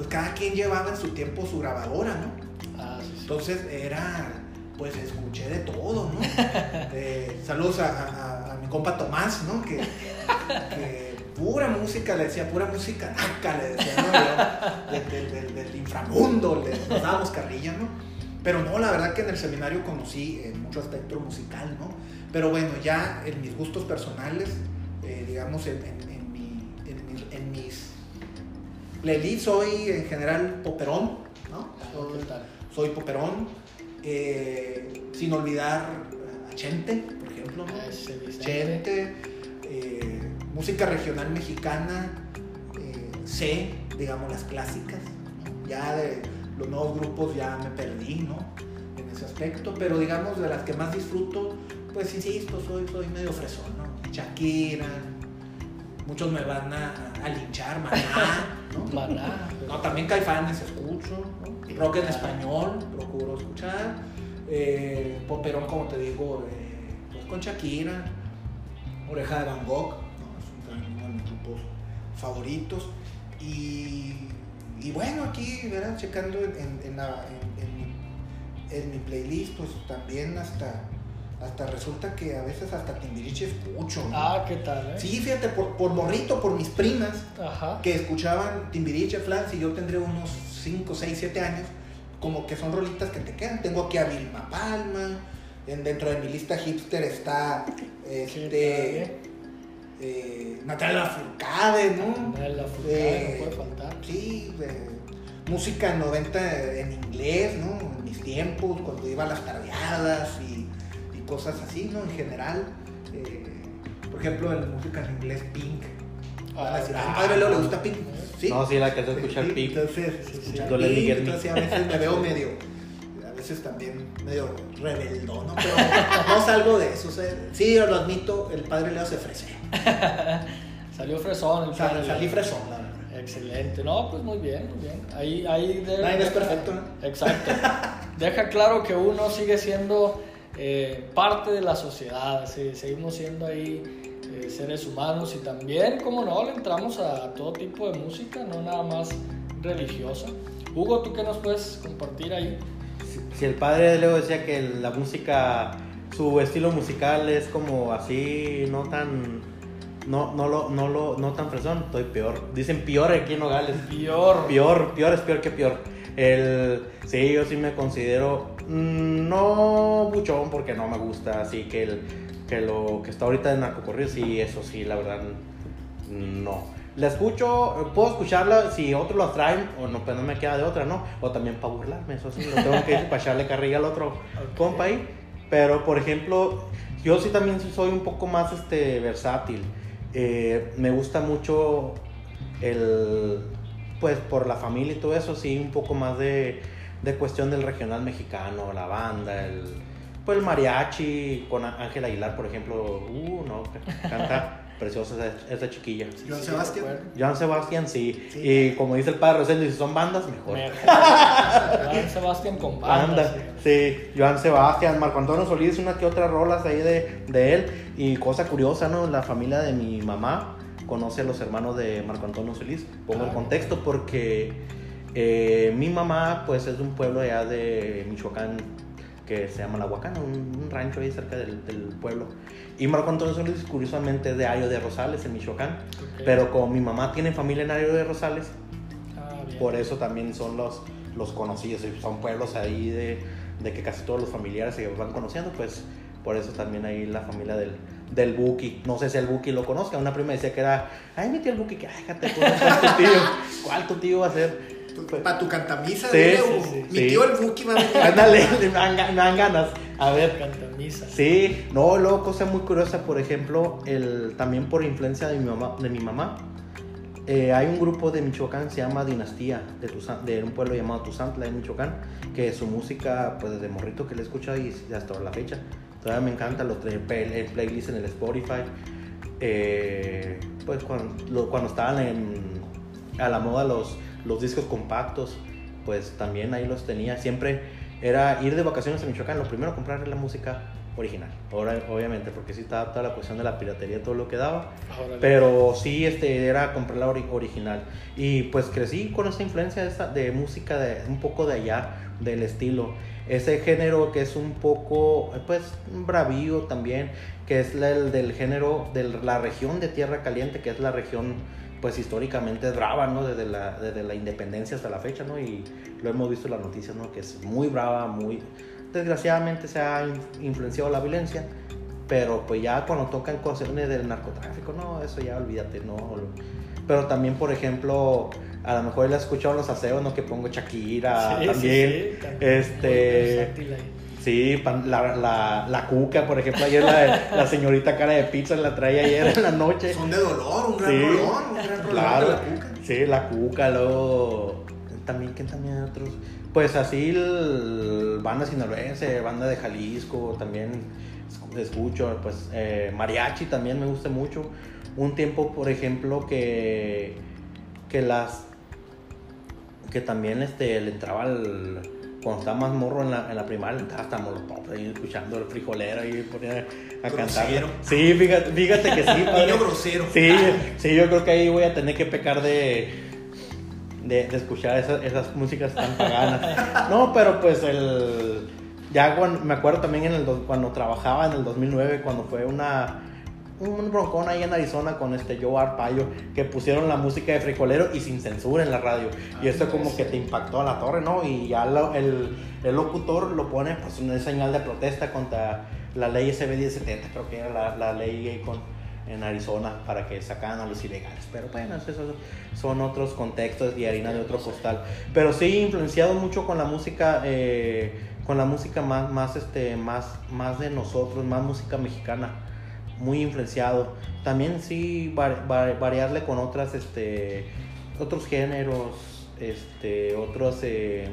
pues cada quien llevaba en su tiempo su grabadora, ¿no? Ah, sí, Entonces era, pues escuché de todo, ¿no? Eh, saludos a, mi compa Tomás, ¿no? Que, pura música, le decía, pura música naca, le decía, ¿no? del, inframundo, le, dábamos carrilla, ¿no? Pero no, la verdad que en el seminario conocí eh, mucho aspecto musical, ¿no? Pero bueno, ya en mis gustos personales, eh, digamos, en, en, mi, en mis Leli soy en general poperón, ¿no? Soy, poperón. Eh, sin olvidar a Chente, por ejemplo. ¿no? Chente, eh, música regional mexicana, eh, sé, digamos, las clásicas. Ya de los nuevos grupos ya me perdí, ¿no? En ese aspecto, pero digamos, de las que más disfruto, pues insisto, soy, soy medio fresón, ¿no? Shakira, muchos me van a, a linchar, maná. ¿no? No, también Caifanes escucho, rock en español, procuro escuchar, eh, poperón como te digo, eh, pues con Shakira, Oreja de Van Gogh, ¿no? es uno de mis grupos favoritos. Y, y bueno, aquí, ¿verdad? checando en, en, en mi playlist, pues también hasta, hasta resulta que a veces hasta Timbiriche escucho. ¿no? Ah, ¿qué tal? Eh? Sí, fíjate, por, por morrito, por mis primas, Ajá. que escuchaban Timbiriche, Flans, y yo tendré unos 5, 6, 7 años, como que son rolitas que te quedan. Tengo aquí a Vilma Palma, en, dentro de mi lista hipster está ¿Qué este, eh, Natalia Furcade, ¿no? tal? La fruta Eh, no puede faltar. Sí, música 90 en inglés, ¿no? En mis tiempos, cuando iba a las tardeadas y cosas así, ¿no? En general. eh, por ejemplo, en música en inglés, Pink. A Ah, "Ah, padre Leo le gusta Pink. Sí. No, sí, la que se escucha Pink. Entonces, Pink, entonces a veces me veo medio, a veces también medio rebeldón, ¿no? Pero no salgo de eso. o sea, sí, lo admito, el padre Leo se fresea. Salió fresón el Sal- padre. salí fresón, la verdad. Excelente. No, pues muy bien, muy bien. Ahí, ahí de- Nadie es perfecto, ¿no? Exacto. Deja claro que uno sigue siendo eh, parte de la sociedad. sí, seguimos siendo ahí eh, seres humanos y también, como no, le entramos a todo tipo de música, no nada más religiosa. Hugo, ¿tú qué nos puedes compartir ahí? Si, si el padre Leo decía que la música, su estilo musical es como así, no tan, no, no lo, no lo, no tan fresón, estoy peor. Dicen peor aquí en Nogales. Peor. Peor, peor es peor que peor. El, sí, yo sí me considero no buchón porque no me gusta, así que el, que lo que está ahorita en narcocorrido, sí, eso sí, la verdad, no. La escucho, puedo escucharla si otros la traen, o no, pero no me queda de otra, ¿no? O también para burlarme, eso sí, lo tengo que decir para echarle carrilla al otro Ok. compa ahí. Pero, por ejemplo, yo sí también sí soy un poco más este, versátil. Eh, me gusta mucho el, pues por la familia y todo eso, sí, un poco más de, de cuestión del regional mexicano, la banda, el, pues el mariachi con Ángel Aguilar, por ejemplo, uh, no, canta preciosa esa, esa chiquilla. Joan Sí, Sebastián. de acuerdo. Joan Sebastián, sí. Sí. Y como dice el padre Rosendo, si son bandas, mejor. Mejor. Joan Sebastián con banda. Anda, sí, Joan Sebastián, Marco Antonio Solís, una que otra rolas ahí de, de él. Y cosa curiosa, ¿no? La familia de mi mamá conoce a los hermanos de Marco Antonio Solís. Pongo el contexto porque eh, mi mamá, pues, es de un pueblo allá de Michoacán que se llama La Huacana, un, un rancho ahí cerca del, del pueblo. Y Marco Antonio Solís, curiosamente, es de Ayo de Rosales, en Michoacán. Ok. Pero como mi mamá tiene familia en Ayo de Rosales, Ah, por eso también son los, los conocidos. Son pueblos ahí de, de que casi todos los familiares se van conociendo, pues por eso también ahí la familia del, del Buki. No sé si el Buki lo conozca. Una prima decía que era, ay, mi tío el Buki, que ay, déjate, ¿cuál es tu tío? ¿Cuál tu tío va a ser? Para tu cantamisa, Sí, dile, sí, mi sí. tío el Buki va a. Ándale, me dan, ganas. A ver, Cantamisa. Sí, no, luego cosa muy curiosa, por ejemplo, el, también por influencia de mi mamá, de mi mamá eh, hay un grupo de Michoacán que se llama Dinastía, de, de un pueblo llamado Tuzantla en Michoacán, que su música, pues desde morrito que le he escuchado y hasta la fecha, todavía me encanta, los el playlist en el Spotify, eh, pues cuando, lo- cuando estaban en, a la moda los, los discos compactos, pues también ahí los tenía, siempre era ir de vacaciones a Michoacán, lo primero comprar la música original, ahora obviamente, porque sí estaba toda la cuestión de la piratería, todo lo que daba, Órale. pero sí este, era comprar la ori- original. Y pues crecí con esa influencia de, esa- de música de un poco de allá, del estilo. Ese género que es un poco, pues, bravío también, que es el del género de la región de Tierra Caliente, que es la región, pues, históricamente brava, ¿no? Desde la, desde la independencia hasta la fecha, ¿no? Y lo hemos visto en las noticias, ¿no? Que es muy brava, muy... Desgraciadamente se ha in- influenciado la violencia, pero pues ya cuando tocan cuestiones del narcotráfico, no, eso ya olvídate, no. Pero también, por ejemplo, a lo mejor he escuchado en los aseos, ¿no? Que pongo Shakira Sí, sí, también. sí, también. Este. Sí, pan- la, la, la cuca, por ejemplo, ayer la, la señorita cara de pizza la traía ayer en la noche. Son de dolor, un gran Sí, rolón, un gran rolón Claro, de la cuca. sí, la cuca, luego también, ¿quién también hay otros? Pues así, el, banda sinaloense, banda de Jalisco, también escu- escucho, pues eh, mariachi también me gusta mucho. Un tiempo, por ejemplo, que, que las, que también este, le entraba al, cuando estaba más morro en la, en la primaria, hasta molotov ahí escuchando el frijolero y ponía a cantar. Grosero. Sí, fíjate, fíjate que sí, padre. Niño grosero. Sí, sí, yo creo que ahí voy a tener que pecar de, de, de escuchar esas, esas músicas tan paganas. No, pero pues el, ya me acuerdo también en el, cuando trabajaba en el 2009, cuando fue una un broncón ahí en Arizona con este Joe Arpaio que pusieron la música de fricolero y sin censura en la radio. y esto como que te impactó a la torre, ¿no? Y ya el, el, locutor lo pone pues una señal de protesta contra la ley SB 1070, creo que era la, la ley con, en Arizona para que sacaran a los ilegales. Pero bueno, esos son otros contextos y harina de otro costal. Pero sí, influenciado mucho con la música, eh, con la música más, más, este, más, más de nosotros, más música mexicana muy influenciado. También sí variarle con otras, este, otros géneros, este, otros, eh,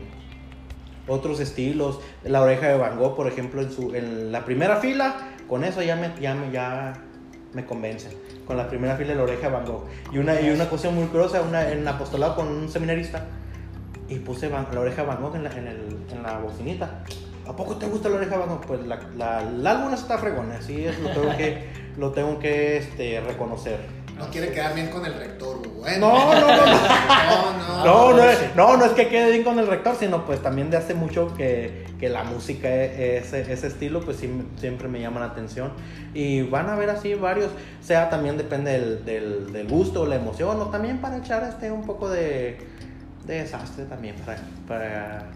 otros estilos. La oreja de Van Gogh, por ejemplo, en, su, en la primera fila, con eso ya me, ya me, ya me convence. Con la primera fila de la oreja de Van Gogh. Y una, y una cosa muy curiosa, una, en apostolado con un seminarista, y puse la oreja de Van Gogh en la, en, el, en la bocinita. ¿A poco te gusta la oreja Van Pues la, la, el álbum está fregón, así es, lo tengo que, lo tengo que este, reconocer. No quiere quedar bien con el rector, güey. No, no, no. No, no, no, es, no, no es que quede bien con el rector, sino pues también de hace mucho que, que la música, e, ese, ese estilo, pues sí, siempre me llama la atención. Y van a ver así varios, sea también depende del, del, del gusto, la emoción, o también para echar este un poco de, de desastre también, para, para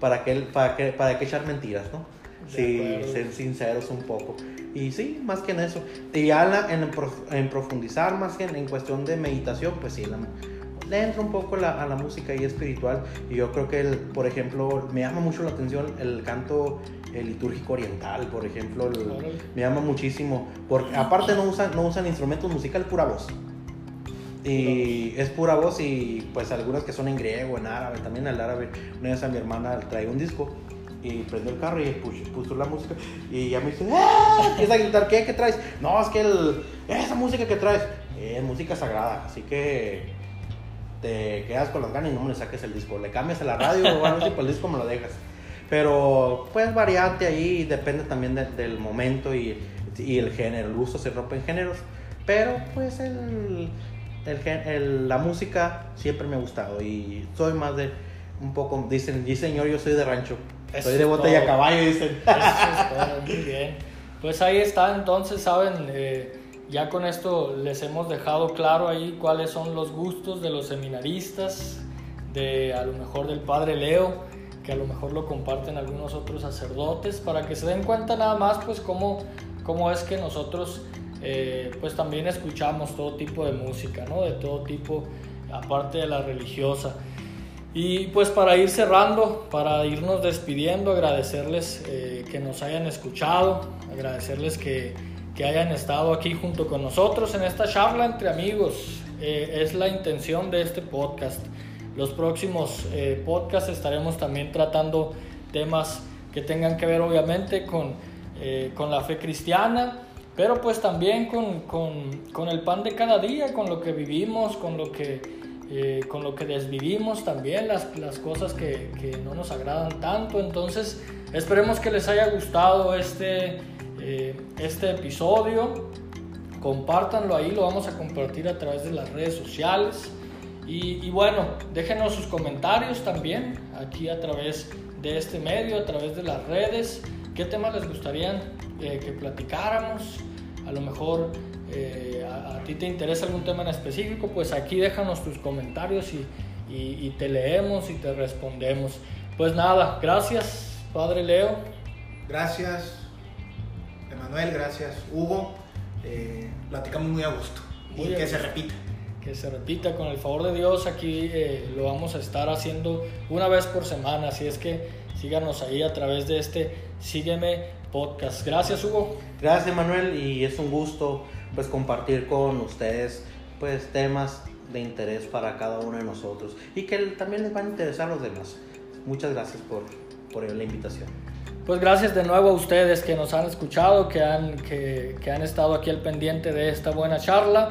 para que, para que, para echar mentiras, ¿no? Sí, ser sinceros un poco. Y sí, más que en eso. Y ya en, en, profundizar más que en, cuestión de meditación, pues sí, le entra un poco la, a la música y espiritual. Y yo creo que, el, por ejemplo, me llama mucho la atención el canto el litúrgico oriental, por ejemplo. me llama muchísimo. Porque aparte no usan, no usan instrumentos musicales, pura voz. Y es pura voz y pues algunas que son en griego, en árabe, también el árabe. Una vez a mi hermana trae un disco y prendió el carro y puso, la música y ya me dice, ¡ah! Empieza a gritar, ¿qué? ¿Qué traes? No, es que el, esa música que traes es música sagrada, así que te quedas con las ganas y no me le saques el disco. Le cambias a la radio o algo así, pues el disco me lo dejas. Pero pues variante ahí, depende también del momento y, y el género. El gusto se rompe en géneros, pero pues el el, la música siempre me ha gustado y soy más de un poco, dicen, sí señor, yo soy de rancho. soy de botella caballo, dicen. muy bien. Pues ahí está, entonces, saben, eh, ya con esto les hemos dejado claro ahí cuáles son los gustos de los seminaristas, de a lo mejor del padre Leo, que a lo mejor lo comparten algunos otros sacerdotes, para que se den cuenta nada más, pues, cómo, cómo es que nosotros eh, pues también escuchamos todo tipo de música, ¿no? De todo tipo, aparte de la religiosa. Y pues para ir cerrando, para irnos despidiendo, agradecerles eh, que nos hayan escuchado, agradecerles que, que, hayan estado aquí junto con nosotros en esta charla entre amigos. Eh, es la intención de este podcast. Los próximos podcasts estaremos también tratando temas que tengan que ver obviamente con, con la fe cristiana pero pues también con, con, con, el pan de cada día, con lo que vivimos, con lo que, eh, con lo que desvivimos también, las, las cosas que, que, no nos agradan tanto. Entonces, esperemos que les haya gustado este, eh, este episodio. Compártanlo ahí, lo vamos a compartir a través de las redes sociales. Y, bueno, déjenos sus comentarios también aquí a través de este medio, a través de las redes. ¿Qué temas les gustaría eh, que platicáramos? A lo mejor eh, a, ti te interesa algún tema en específico, pues aquí déjanos tus comentarios y, y, te leemos y te respondemos. Pues nada, gracias, Padre Leo. Gracias, Emanuel, gracias, Hugo. Eh, platicamos muy a gusto y que se repita. Que se repita con el favor de Dios. Aquí eh, lo vamos a estar haciendo una vez por semana, así es que síganos ahí a través de este Sígueme podcast. Gracias, Hugo. Gracias, Manuel, y es un gusto pues compartir con ustedes pues temas de interés para cada uno de nosotros y que también les van a interesar a los demás. Muchas gracias por, por la invitación. Pues gracias de nuevo a ustedes que nos han escuchado, que han, que, que han estado aquí al pendiente de esta buena charla.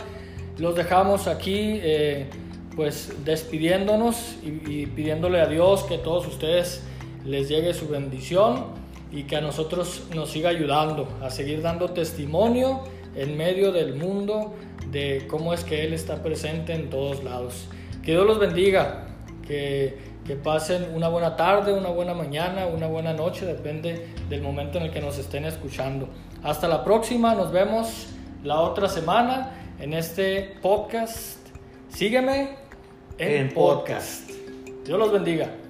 Los dejamos aquí eh, pues despidiéndonos y, y pidiéndole a Dios que todos ustedes les llegue su bendición y que a nosotros nos siga ayudando a seguir dando testimonio en medio del mundo de cómo es que Él está presente en todos lados. Que Dios los bendiga, que, que pasen una buena tarde, una buena mañana, una buena noche, depende del momento en el que nos estén escuchando. Hasta la próxima, nos vemos la otra semana en este podcast. Sígueme en, En podcast. Dios los bendiga.